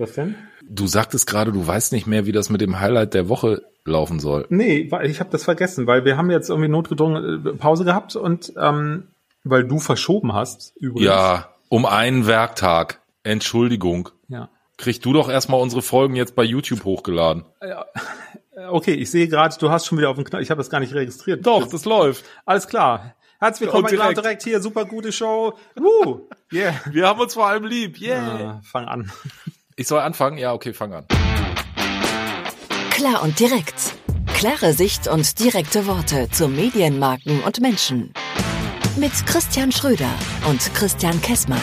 Was denn? Du sagtest gerade, du weißt nicht mehr, wie das mit dem Highlight der Woche laufen soll. Nee, ich habe das vergessen, weil wir haben jetzt irgendwie notgedrungen äh, Pause gehabt und ähm, weil du verschoben hast, übrigens. Ja, um einen Werktag. Entschuldigung. Ja. Krieg du doch erstmal unsere Folgen jetzt bei YouTube hochgeladen. Äh, Okay, ich sehe gerade, du hast schon wieder auf den Knopf. Ich habe das gar nicht registriert. Doch, das läuft. Alles klar. Herzlich willkommen Und direkt. direkt hier, super gute Show. Woo. Yeah. Wir haben uns vor allem lieb. Yeah. Äh, fang an. Ich soll anfangen? Ja, okay, fang an. Klar und direkt. Klare Sicht und direkte Worte zu Medienmarken und Menschen. Mit Christian Schröder und Christian Kessmann.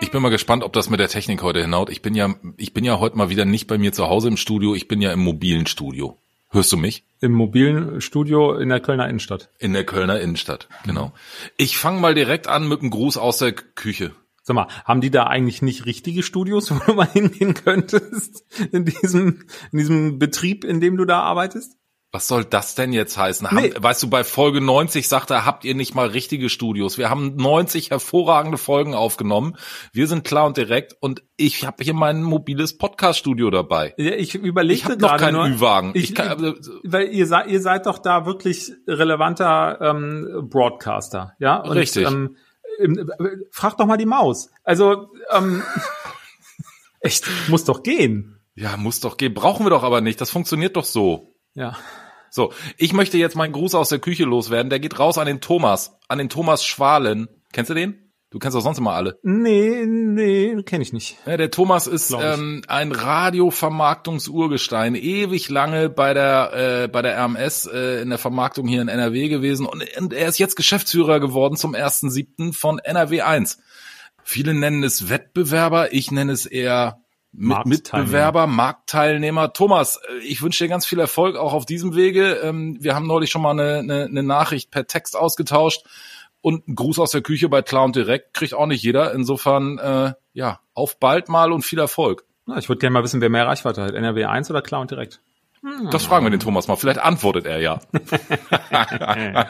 Ich bin mal gespannt, ob das mit der Technik heute hinhaut. Ich bin ja, ich bin ja heute mal wieder nicht bei mir zu Hause im Studio. Ich bin ja im mobilen Studio. Hörst du mich? Im mobilen Studio in der Kölner Innenstadt. In der Kölner Innenstadt, genau. Ich fange mal direkt an mit einem Gruß aus der Küche. Sag mal, haben die da eigentlich nicht richtige Studios, wo du mal hingehen könntest? In diesem, in diesem Betrieb, in dem du da arbeitest? Was soll das denn jetzt heißen? Nee. Weißt du, bei Folge 90 sagt er, habt ihr nicht mal richtige Studios? Wir haben 90 hervorragende Folgen aufgenommen. Wir sind klar und direkt und ich habe hier mein mobiles Podcast-Studio dabei. Ja, ich überlegte Ich habe noch gerade keinen nur, Ü-Wagen. Ich, Ich kann, weil ihr seid, ihr seid doch da wirklich relevanter ähm, Broadcaster, ja? Und, Richtig. Ähm, frag doch mal die Maus. Also, ähm, echt, muss doch gehen. ja, muss doch gehen. Brauchen wir doch aber nicht. Das funktioniert doch so. Ja. So, ich möchte jetzt meinen Gruß aus der Küche loswerden. Der geht raus an den Thomas, an den Thomas Schwalen. Kennst du den? Du kennst doch sonst immer alle. Nee, nee, kenne ich nicht. Ja, der Thomas ist ähm, ein Radiovermarktungsurgestein, ewig lange bei der äh, bei der RMS äh, in der Vermarktung hier in NRW gewesen und, und er ist jetzt Geschäftsführer geworden zum 1.7. von NRW 1. Viele nennen es Wettbewerber, ich nenne es eher mit Marktteilnehmer. Mitbewerber, Marktteilnehmer. Thomas, äh, ich wünsche dir ganz viel Erfolg auch auf diesem Wege. Ähm, wir haben neulich schon mal eine, eine, eine Nachricht per Text ausgetauscht und ein Gruß aus der Küche bei und Direkt kriegt auch nicht jeder. Insofern, äh, ja, auf bald mal und viel Erfolg. Na, ich würde gerne mal wissen, wer mehr Reichweite hat. NRW 1 oder und direkt? Das fragen wir den Thomas mal. Vielleicht antwortet er ja.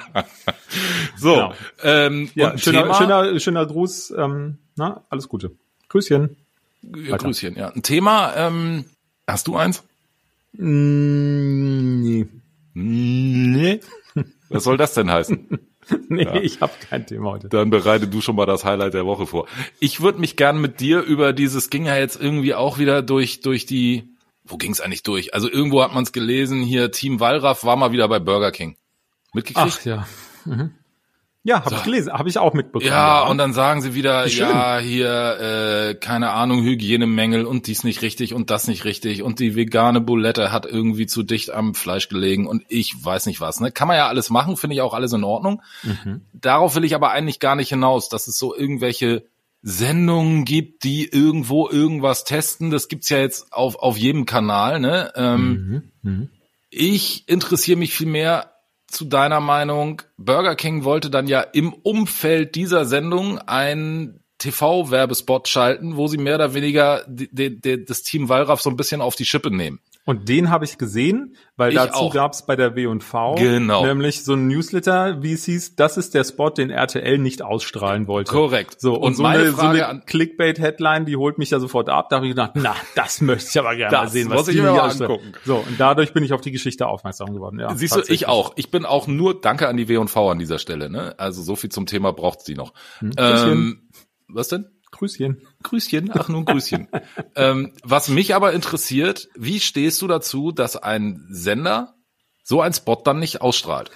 so, Genau. ähm, Ja, schöner, Thema, schöner, schöner Gruß. Ähm, na, alles Gute. Grüßchen. Ja, Grüßchen, ja. Ein Thema, ähm, hast du eins? Mm, nee. Nee. Was soll das denn heißen? Nee, ich habe kein Thema heute. Dann bereite du schon mal das Highlight der Woche vor. Ich würde mich gern mit dir über dieses ging ja jetzt irgendwie auch wieder durch durch die wo ging's eigentlich durch? Also irgendwo hat man es gelesen, hier Team Wallraff war mal wieder bei Burger King. Mitgekriegt? Ach ja. Mhm. Ja, habe ich gelesen, habe ich auch mitbekommen. Ja, und dann sagen sie wieder, ja, hier, äh, keine Ahnung, Hygienemängel und dies nicht richtig und das nicht richtig und die vegane Bulette hat irgendwie zu dicht am Fleisch gelegen und ich weiß nicht was. Ne? Kann man ja alles machen, finde ich auch alles in Ordnung. Mhm. Darauf will ich aber eigentlich gar nicht hinaus, dass es so irgendwelche Sendungen gibt, die irgendwo irgendwas testen. Das gibt's ja jetzt auf, auf jedem Kanal. Ne? Ähm, Mhm. ich interessiere mich viel mehr zu deiner Meinung. Burger King wollte dann ja im Umfeld dieser Sendung einen TV-Werbespot schalten, wo sie mehr oder weniger die, die, die, das Team Wallraff so ein bisschen auf die Schippe nehmen. Und den habe ich gesehen, weil Ich dazu auch. gab's bei der W&V Genau. nämlich so ein Newsletter, wie es hieß, das ist der Spot, den RTL nicht ausstrahlen wollte. Korrekt. So, und, Und so meine eine, so eine Clickbait-Headline, die holt mich ja sofort ab. Da habe ich gedacht, na, das möchte ich aber gerne Das mal sehen, muss was ich die mir mal ausstrahlen. angucken. So, und dadurch bin ich auf die Geschichte aufmerksam geworden. Ja, Siehst du, ich auch. Ich bin auch nur Danke an die W&V an dieser Stelle. Ne? Also so viel zum Thema braucht sie noch. Hm. Ähm, was denn? Grüßchen. Grüßchen, ach nun Grüßchen. ähm, was mich aber interessiert, wie stehst du dazu, dass ein Sender so ein Spot dann nicht ausstrahlt?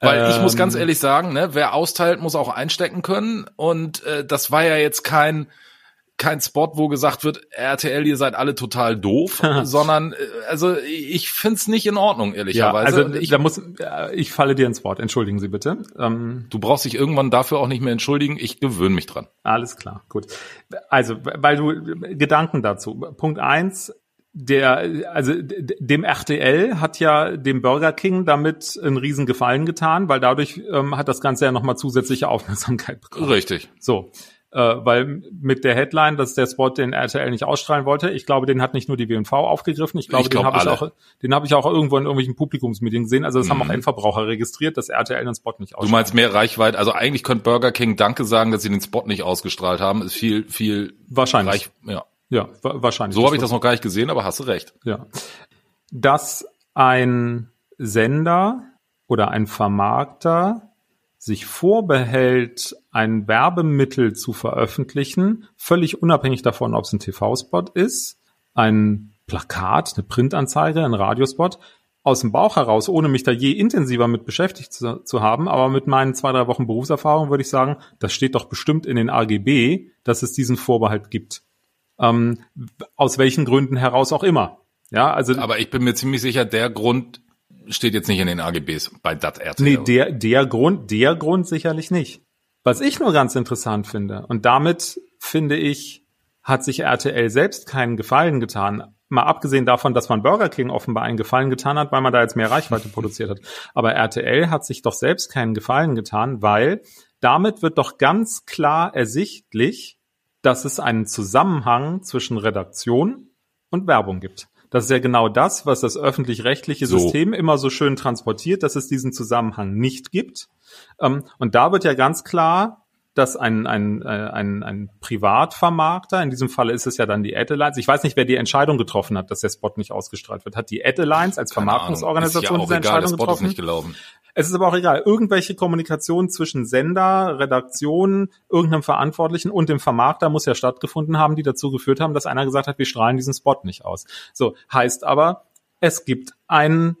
Weil ich muss ganz Ähm. ehrlich sagen, ne, wer austeilt, muss auch einstecken können. Und äh, das war ja jetzt kein kein Spot, wo gesagt wird, RTL, ihr seid alle total doof, sondern äh, also ich find's nicht in Ordnung, Ja, ehrlicherweise. also ich, da muss, äh, ich falle dir ins Wort. Entschuldigen Sie bitte. Ähm, du brauchst dich irgendwann dafür auch nicht mehr entschuldigen. Ich gewöhne mich dran. Alles klar, gut. Also, weil du Gedanken dazu. Punkt eins, der, also dem RTL hat ja dem Burger King damit einen riesen Gefallen getan, weil dadurch ähm, hat das Ganze ja nochmal zusätzliche Aufmerksamkeit bekommen. Richtig. So. Äh, weil mit der Headline, dass der Spot den RTL nicht ausstrahlen wollte, ich glaube, den hat nicht nur die W&V aufgegriffen, ich glaube, Ich glaub, den habe ich auch, den habe ich auch irgendwo in irgendwelchen Publikumsmeetings gesehen. Also das haben auch Mhm. Endverbraucher registriert, dass RTL den Spot nicht Du ausstrahlt. meinst mehr Reichweite, also eigentlich könnte Burger King Danke sagen, dass sie den Spot nicht ausgestrahlt haben, ist viel, viel Wahrscheinlich. Reich, ja. Ja, wa- wahrscheinlich. So habe ich das noch gar nicht gesehen, aber hast du recht. Ja. Dass ein Sender oder ein Vermarkter sich vorbehält, ein Werbemittel zu veröffentlichen, völlig unabhängig davon, ob es ein TV-Spot ist, ein Plakat, eine Printanzeige, ein Radiospot, aus dem Bauch heraus, ohne mich da je intensiver mit beschäftigt zu, zu haben, aber mit meinen zwei, drei Wochen Berufserfahrung würde ich sagen, das steht doch bestimmt in den AGB, dass es diesen Vorbehalt gibt. Ähm, aus welchen Gründen heraus auch immer. Ja, also Aber ich bin mir ziemlich sicher, der Grund steht jetzt nicht in den AGBs bei DAT RTL. Nee, der, der Grund, der Grund sicherlich nicht. Was ich nur ganz interessant finde, und damit finde ich, hat sich RTL selbst keinen Gefallen getan. Mal abgesehen davon, dass man Burger King offenbar einen Gefallen getan hat, weil man da jetzt mehr Reichweite produziert hat. Aber RTL hat sich doch selbst keinen Gefallen getan, weil damit wird doch ganz klar ersichtlich, dass es einen Zusammenhang zwischen Redaktion und Werbung gibt. Das ist ja genau das, was das öffentlich-rechtliche So. System immer so schön transportiert, dass es diesen Zusammenhang nicht gibt. Ähm, und da wird ja ganz klar, dass ein, ein, äh, ein, ein Privatvermarkter, in diesem Falle ist es ja dann die Ad Alliance, ich weiß nicht, wer die Entscheidung getroffen hat, dass der Spot nicht ausgestrahlt wird. Hat die Ad Alliance als Keine Ahnung. Vermarktungsorganisation ist ja diese egal, der Entscheidung Spot ist getroffen? nicht gelaufen. Es ist aber auch egal. Irgendwelche Kommunikation zwischen Sender, Redaktion, irgendeinem Verantwortlichen und dem Vermarkter muss ja stattgefunden haben, die dazu geführt haben, dass einer gesagt hat, wir strahlen diesen Spot nicht aus. So, heißt aber, es gibt einen,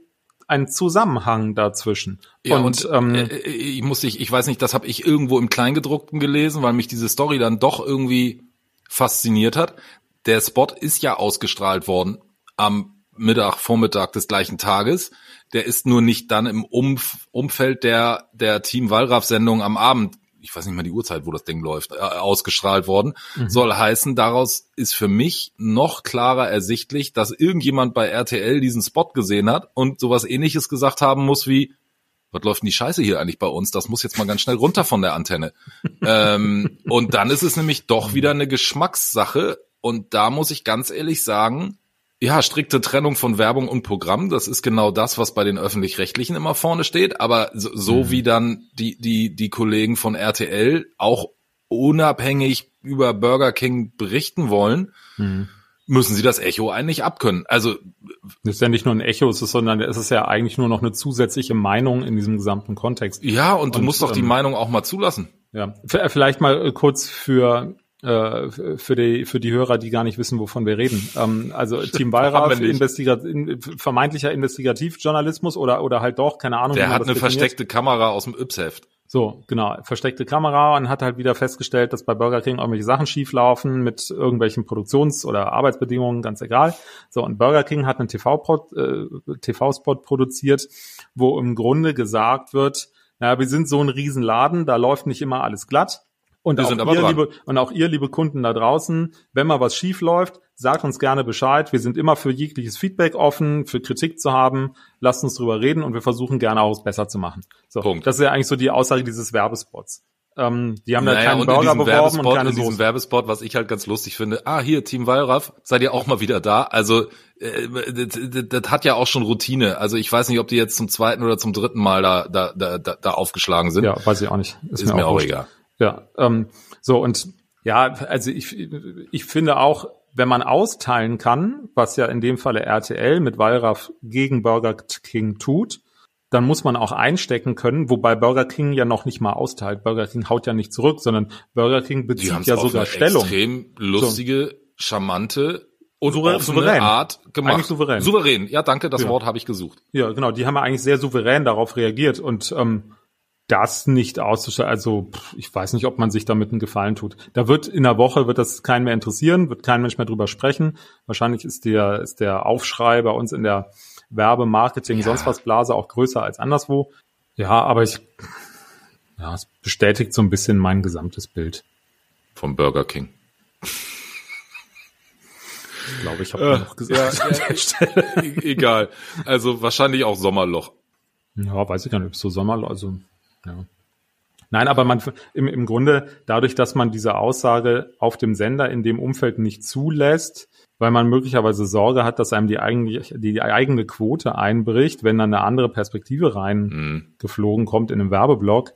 einen Zusammenhang dazwischen. Ja, und, und, ähm, äh, ich muss ich, ich weiß nicht, das habe ich irgendwo im Kleingedruckten gelesen, weil mich diese Story dann doch irgendwie fasziniert hat. Der Spot ist ja ausgestrahlt worden am Mittag, Vormittag des gleichen Tages. Der ist nur nicht dann im Umf Umfeld der, der Team Wallraff-Sendung am Abend, ich weiß nicht mal die Uhrzeit, wo das Ding läuft, äh, ausgestrahlt worden. Soll heißen, daraus ist für mich noch klarer ersichtlich, dass irgendjemand bei RTL diesen Spot gesehen hat und sowas ähnliches gesagt haben muss wie, was läuft denn die Scheiße hier eigentlich bei uns? Das muss jetzt mal ganz schnell runter von der Antenne. ähm, und dann ist es nämlich doch wieder eine Geschmackssache. Und da muss ich ganz ehrlich sagen, ja, strikte Trennung von Werbung und Programm, das ist genau das, was bei den öffentlich-rechtlichen immer vorne steht. Aber so, so wie dann die, die, die Kollegen von RTL auch unabhängig über Burger King berichten wollen, müssen sie das Echo eigentlich abkönnen. Also das ist ja nicht nur ein Echo, es ist, sondern es ist ja eigentlich nur noch eine zusätzliche Meinung in diesem gesamten Kontext. ja, und du Und, musst doch die ähm, Meinung auch mal zulassen. Ja, vielleicht mal äh, kurz für für die für die Hörer, die gar nicht wissen, wovon wir reden. Ähm, also Team Wallraff. Investiga in, vermeintlicher Investigativjournalismus oder oder halt doch, keine Ahnung. Der hat eine definiert. versteckte Kamera aus dem Yps-Heft. So, genau, versteckte Kamera und hat halt wieder festgestellt, dass bei Burger King irgendwelche Sachen schieflaufen mit irgendwelchen Produktions- oder Arbeitsbedingungen, ganz egal. So, und Burger King hat einen TV-Spot äh, TV produziert, wo im Grunde gesagt wird, naja, wir sind so ein Riesenladen, da läuft nicht immer alles glatt. Und auch, ihr, liebe, und auch ihr, liebe Kunden da draußen, wenn mal was schief läuft, sagt uns gerne Bescheid. Wir sind immer für jegliches Feedback offen, für Kritik zu haben. Lasst uns drüber reden und wir versuchen gerne auch es besser zu machen. So, Punkt. Das ist ja eigentlich so die Aussage dieses Werbespots. Ähm, die haben da Naja, keinen und in Burger beworben Werbespot, und keine in diesem Soße. Werbespot, was ich halt ganz lustig finde, ah, hier, Team Wallraff, seid ihr auch mal wieder da? Also, äh, das, das, hat ja auch schon Routine. Also ich weiß nicht, ob die jetzt zum zweiten oder zum dritten Mal da, da, da, da, da aufgeschlagen sind. Ja, weiß ich auch nicht. ist, mir auch wurscht. egal. Ja, ähm, so und ja, also ich, ich finde auch, wenn man austeilen kann, was ja in dem Falle RTL mit Wallraff gegen Burger King tut, dann muss man auch einstecken können, wobei Burger King ja noch nicht mal austeilt. Burger King haut ja nicht zurück, sondern Burger King bezieht ja sogar eine Stellung. extrem lustige, charmante und Souverän- souverän. Art gemacht. Eigentlich souverän. Souverän, ja, danke, das Ja. Wort habe ich gesucht. Ja, genau, die haben ja eigentlich sehr souverän darauf reagiert und ähm, das nicht auszustellen, also pff, ich weiß nicht, ob man sich damit einen Gefallen tut. Da wird in der Woche wird das keinen mehr interessieren, wird kein Mensch mehr drüber sprechen. Wahrscheinlich ist der ist der Aufschrei bei uns in der Werbe, Marketing, Ja. sonst was Blase auch größer als anderswo. Ja, aber ich ja, es bestätigt so ein bisschen mein gesamtes Bild. Vom Burger King. Ich glaube, ich habe noch gesagt. an der Stelle. E- Egal. Also wahrscheinlich auch Sommerloch. Ja, weiß ich gar nicht, ob es so Sommer, also ja. Nein, aber man im, im Grunde dadurch, dass man diese Aussage auf dem Sender in dem Umfeld nicht zulässt, weil man möglicherweise Sorge hat, dass einem die eigene, die eigene Quote einbricht, wenn dann eine andere Perspektive reingeflogen mhm. kommt in einem Werbeblock.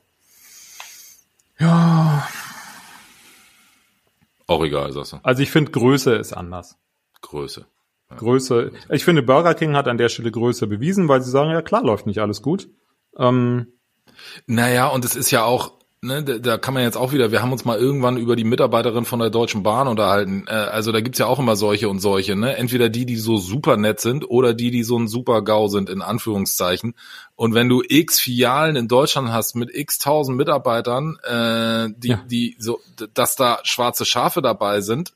Ja. Auch egal, sagst du. Also ich finde, Größe ist anders. Größe. Ja. Größe. Ich finde, Burger King hat an der Stelle Größe bewiesen, weil sie sagen, ja klar, läuft nicht alles gut. Ähm, naja, und es ist ja auch, ne, da kann man jetzt auch wieder, wir haben uns mal irgendwann über die Mitarbeiterin von der Deutschen Bahn unterhalten. Äh, also da gibt's ja auch immer solche und solche, ne? Entweder die, die so super nett sind oder die, die so ein super GAU sind, in Anführungszeichen. Und wenn du x Filialen in Deutschland hast mit x tausend Mitarbeitern, äh, die, ja. die so, dass da schwarze Schafe dabei sind,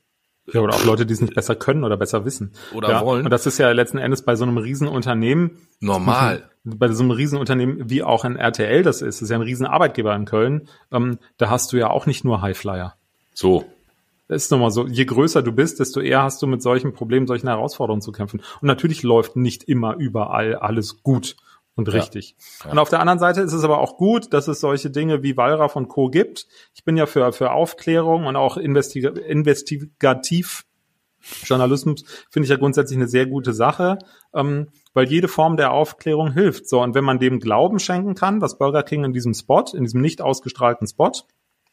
ja, oder auch Leute, die es nicht besser können oder besser wissen. Oder ja, wollen. Und das ist ja letzten Endes bei so einem Riesenunternehmen. Normal. Bei so einem Riesenunternehmen wie auch ein RTL das ist, das ist ja ein Riesenarbeitgeber in Köln, ähm, da hast du ja auch nicht nur Highflyer. So. Das ist nochmal so, je größer du bist, desto eher hast du mit solchen Problemen, solchen Herausforderungen zu kämpfen. Und natürlich läuft nicht immer überall alles gut und richtig. Ja, ja. Und auf der anderen Seite ist es aber auch gut, dass es solche Dinge wie Wallraff und Co. gibt. Ich bin ja für, für Aufklärung und auch investiga investigativ Journalismus finde ich ja grundsätzlich eine sehr gute Sache, ähm, weil jede Form der Aufklärung hilft. So, und wenn man dem Glauben schenken kann, was Burger King in diesem Spot, in diesem nicht ausgestrahlten Spot.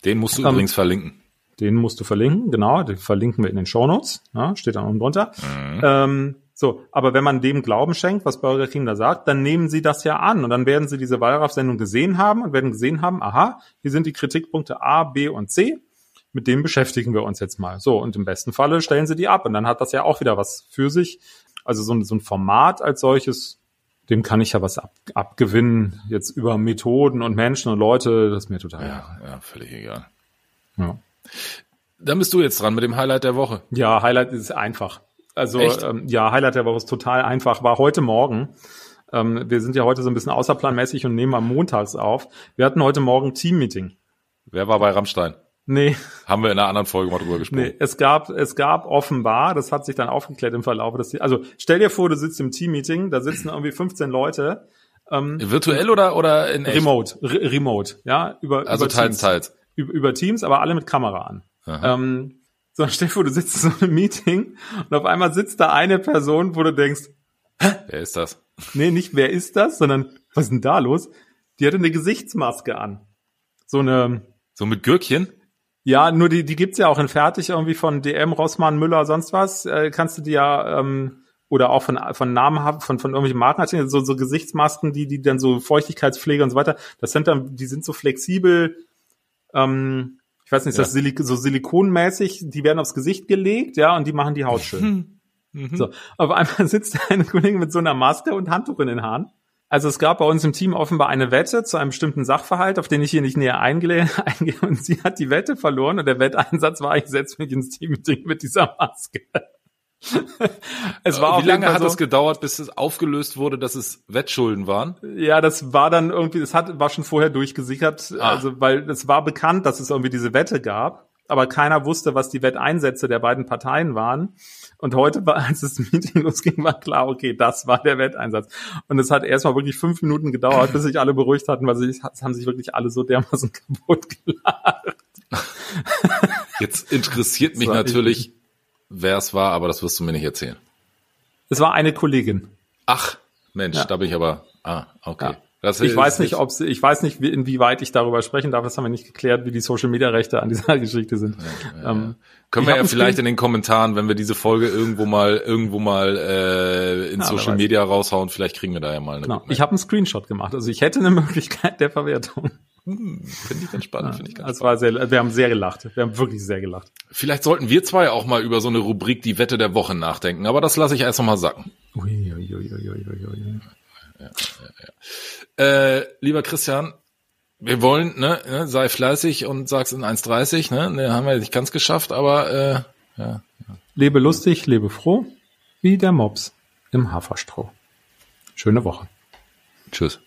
Den musst du ähm, übrigens verlinken. Den musst du verlinken, genau, den verlinken wir in den Shownotes, ja, steht da unten drunter. Mhm. Ähm, so, aber wenn man dem Glauben schenkt, was Burger King da sagt, dann nehmen sie das ja an und dann werden sie diese Wallraff-Sendung gesehen haben und werden gesehen haben, aha, hier sind die Kritikpunkte A, B und C mit dem beschäftigen wir uns jetzt mal. So, und im besten Falle stellen sie die ab. Und dann hat das ja auch wieder was für sich. Also so ein, so ein Format als solches, dem kann ich ja was ab, abgewinnen. Jetzt über Methoden und Menschen und Leute, das ist mir total ja, Ja, völlig egal. Ja. Dann bist du jetzt dran mit dem Highlight der Woche. Ja, Highlight ist einfach. Also ähm, ja, Highlight der Woche ist total einfach. War heute Morgen. Ähm, wir sind ja heute so ein bisschen außerplanmäßig und nehmen am Montags auf. Wir hatten heute Morgen Teammeeting. Wer war bei Rammstein? Nee. Haben wir in einer anderen Folge mal drüber gesprochen. Nee, es gab, es gab offenbar, das hat sich dann aufgeklärt im Verlauf des, also stell dir vor, du sitzt im Team-Meeting, da sitzen irgendwie 15 Leute. Ähm, Virtuell oder, oder in echt? Remote, re remote, ja, über, also über teils, Teams. teils. Über, über Teams, aber alle mit Kamera an. Ähm, so, stell dir vor, du sitzt in so einem Meeting und auf einmal sitzt da eine Person, wo du denkst, Hä? Wer ist das? Nee, nicht wer ist das, sondern was ist denn da los? Die hatte eine Gesichtsmaske an. So eine. So mit Gürkchen? Ja, nur die, die gibt's ja auch in fertig irgendwie von DM, Rossmann, Müller, sonst was. Äh, kannst du die ja ähm, oder auch von von Namen von von irgendwelchen Markenartikeln so so Gesichtsmasken, die die dann so Feuchtigkeitspflege und so weiter. Das sind dann, die sind so flexibel. Ähm, ich weiß nicht, ist ja. das Silik so silikonmäßig? Die werden aufs Gesicht gelegt, ja, und die machen die Haut schön. mhm. So, auf einmal sitzt eine Kollegin mit so einer Maske und Handtuch in den Haaren also es gab bei uns im Team offenbar eine Wette zu einem bestimmten Sachverhalt, auf den ich hier nicht näher eingehe, und sie hat die Wette verloren und der Wetteinsatz war, ich setze mich ins Team-Meeting mit dieser Maske. es war Wie lange hat so, es gedauert, bis es aufgelöst wurde, dass es Wettschulden waren? Ja, das war dann irgendwie, das hat, war schon vorher durchgesichert, ah. also weil es war bekannt, dass es irgendwie diese Wette gab, aber keiner wusste, was die Wetteinsätze der beiden Parteien waren. Und heute, war, als das Meeting losging, war klar, okay, das war der Wetteinsatz. Und es hat erstmal wirklich fünf Minuten gedauert, bis sich alle beruhigt hatten, weil sie haben sich wirklich alle so dermaßen kaputt gelacht. Jetzt interessiert mich natürlich, wer es war, aber das wirst du mir nicht erzählen. Es war eine Kollegin. Ach, Mensch, ja. da bin ich aber. Ah, okay. Ja. Das ich weiß nicht, ob ich weiß nicht, wie, inwieweit ich darüber sprechen darf. Das haben wir nicht geklärt, wie die Social Media Rechte an dieser Geschichte sind. Ja, ähm, Können wir ja vielleicht in den Kommentaren, wenn wir diese Folge irgendwo mal irgendwo mal äh, in Social Media raushauen, vielleicht kriegen wir da ja mal eine. Genau. Ich habe einen Screenshot gemacht, also ich hätte eine Möglichkeit der Verwertung. Hm, finde ich ganz spannend, finde ich ganz das spannend. War sehr, wir haben sehr gelacht. Wir haben wirklich sehr gelacht. Vielleicht sollten wir zwei auch mal über so eine Rubrik die Wette der Woche nachdenken, aber das lasse ich erst noch mal sacken. Ui, ui, ui, ui, ui, ui. Ja, ja, ja. Äh, lieber Christian, wir wollen, ne, ne, sei fleißig und sag's in 1,30, ne, ne, haben wir nicht ganz geschafft, aber äh, ja, ja. Lebe lustig, lebe froh, wie der Mops im Haferstroh. Schöne Woche. Tschüss.